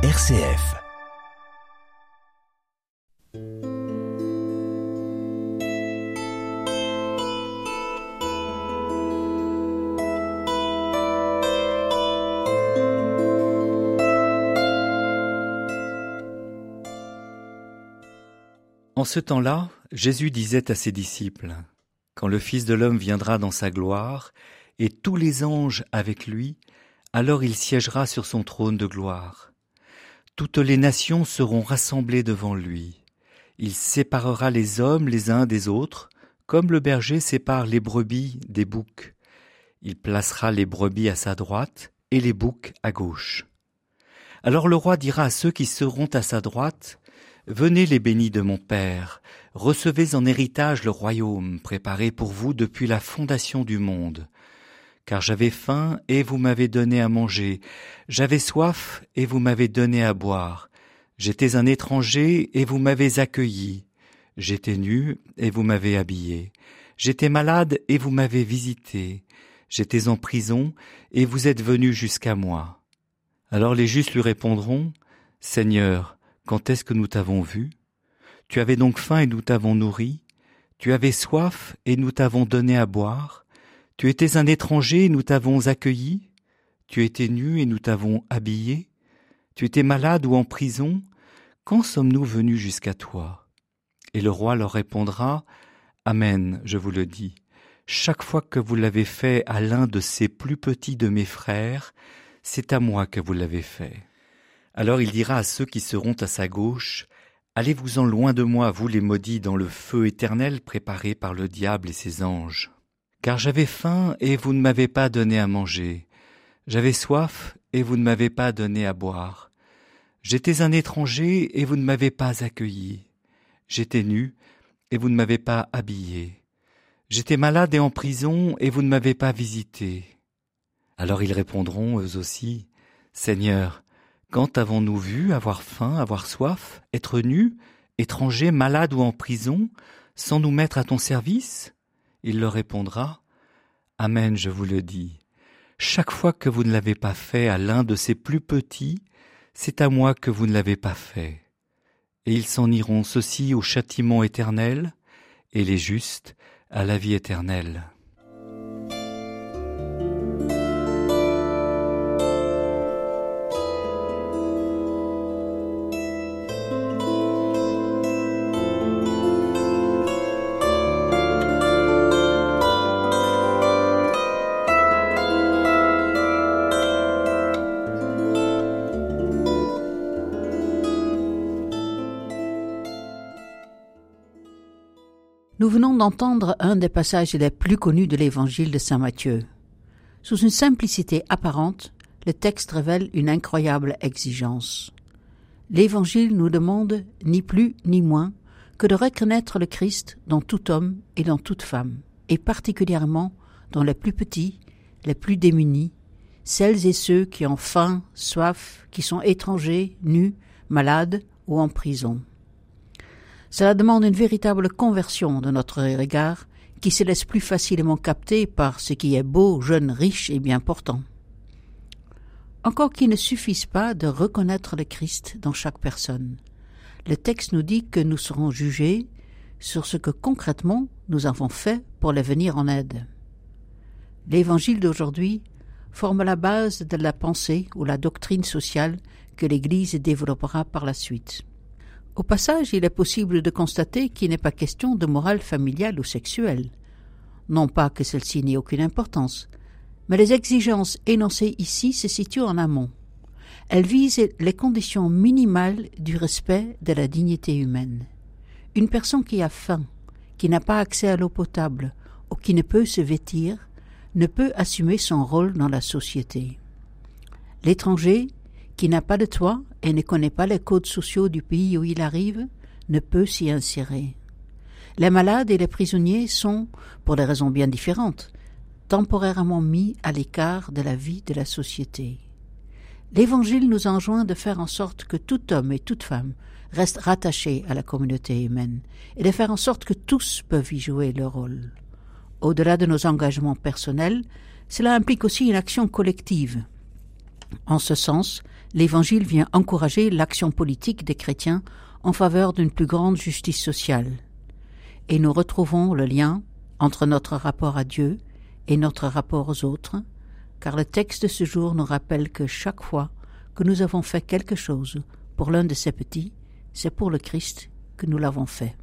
RCF. En ce temps-là, Jésus disait à ses disciples, Quand le Fils de l'homme viendra dans sa gloire, et tous les anges avec lui, alors il siégera sur son trône de gloire. Toutes les nations seront rassemblées devant lui. Il séparera les hommes les uns des autres, comme le berger sépare les brebis des boucs. Il placera les brebis à sa droite et les boucs à gauche. Alors le roi dira à ceux qui seront à sa droite, Venez les bénis de mon Père, recevez en héritage le royaume préparé pour vous depuis la fondation du monde. Car j'avais faim et vous m'avez donné à manger, j'avais soif et vous m'avez donné à boire, j'étais un étranger et vous m'avez accueilli, j'étais nu et vous m'avez habillé, j'étais malade et vous m'avez visité, j'étais en prison et vous êtes venu jusqu'à moi. Alors les justes lui répondront, Seigneur, quand est-ce que nous t'avons vu? Tu avais donc faim et nous t'avons nourri. Tu avais soif et nous t'avons donné à boire Tu étais un étranger et nous t'avons accueilli Tu étais nu et nous t'avons habillé Tu étais malade ou en prison Quand sommes-nous venus jusqu'à toi? Et le roi leur répondra Amen, je vous le dis. Chaque fois que vous l'avez fait à l'un de ces plus petits de mes frères, c'est à moi que vous l'avez fait. Alors il dira à ceux qui seront à sa gauche, Allez-vous-en loin de moi, vous les maudits, dans le feu éternel préparé par le diable et ses anges. Car j'avais faim et vous ne m'avez pas donné à manger, j'avais soif et vous ne m'avez pas donné à boire. J'étais un étranger et vous ne m'avez pas accueilli. J'étais nu et vous ne m'avez pas habillé. J'étais malade et en prison et vous ne m'avez pas visité. Alors ils répondront eux aussi, Seigneur, quand avons-nous vu avoir faim, avoir soif, être nus, étrangers, malades ou en prison, sans nous mettre à ton service? Il leur répondra, Amen, je vous le dis. Chaque fois que vous ne l'avez pas fait à l'un de ces plus petits, c'est à moi que vous ne l'avez pas fait. Et ils s'en iront ceux-ci au châtiment éternel, et les justes à la vie éternelle. Nous venons d'entendre un des passages les plus connus de l'évangile de Saint Matthieu. Sous une simplicité apparente, le texte révèle une incroyable exigence. L'évangile nous demande ni plus ni moins que de reconnaître le Christ dans tout homme et dans toute femme, et particulièrement dans les plus petits, les plus démunis, celles et ceux qui ont faim, soif, qui sont étrangers, nus, malades ou en prison. Cela demande une véritable conversion de notre regard qui se laisse plus facilement capter par ce qui est beau, jeune, riche et bien portant. Encore qu'il ne suffise pas de reconnaître le Christ dans chaque personne. Le texte nous dit que nous serons jugés sur ce que concrètement nous avons fait pour les venir en aide. L'évangile d'aujourd'hui forme la base de la pensée ou la doctrine sociale que l'Église développera par la suite. Au passage, il est possible de constater qu'il n'est pas question de morale familiale ou sexuelle. Non pas que celle-ci n'ait aucune importance, mais les exigences énoncées ici se situent en amont. Elles visent les conditions minimales du respect de la dignité humaine. Une personne qui a faim, qui n'a pas accès à l'eau potable ou qui ne peut se vêtir, ne peut assumer son rôle dans la société. L'étranger, qui n'a pas de toit et ne connaît pas les codes sociaux du pays où il arrive, ne peut s'y insérer. Les malades et les prisonniers sont, pour des raisons bien différentes, temporairement mis à l'écart de la vie de la société. L'Évangile nous enjoint de faire en sorte que tout homme et toute femme restent rattachés à la communauté humaine et de faire en sorte que tous peuvent y jouer leur rôle. Au-delà de nos engagements personnels, cela implique aussi une action collective. En ce sens, l'Évangile vient encourager l'action politique des chrétiens en faveur d'une plus grande justice sociale. Et nous retrouvons le lien entre notre rapport à Dieu et notre rapport aux autres, car le texte de ce jour nous rappelle que chaque fois que nous avons fait quelque chose pour l'un de ces petits, c'est pour le Christ que nous l'avons fait.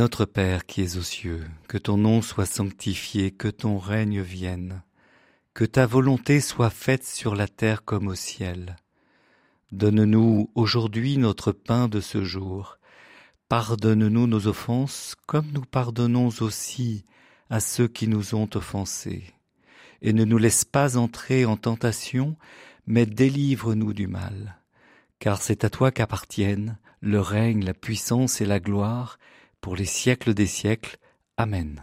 Notre Père qui es aux cieux, que ton nom soit sanctifié, que ton règne vienne, que ta volonté soit faite sur la terre comme au ciel. Donne-nous aujourd'hui notre pain de ce jour. Pardonne-nous nos offenses comme nous pardonnons aussi à ceux qui nous ont offensés. Et ne nous laisse pas entrer en tentation, mais délivre-nous du mal. Car c'est à toi qu'appartiennent le règne, la puissance et la gloire, pour les siècles des siècles. Amen.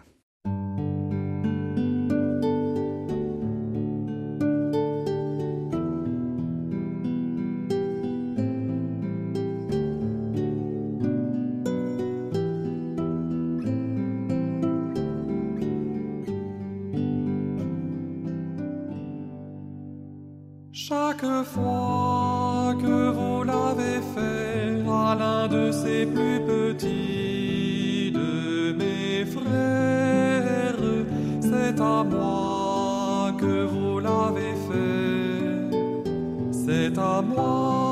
Chaque fois à moi que vous l'avez fait, c'est à moi.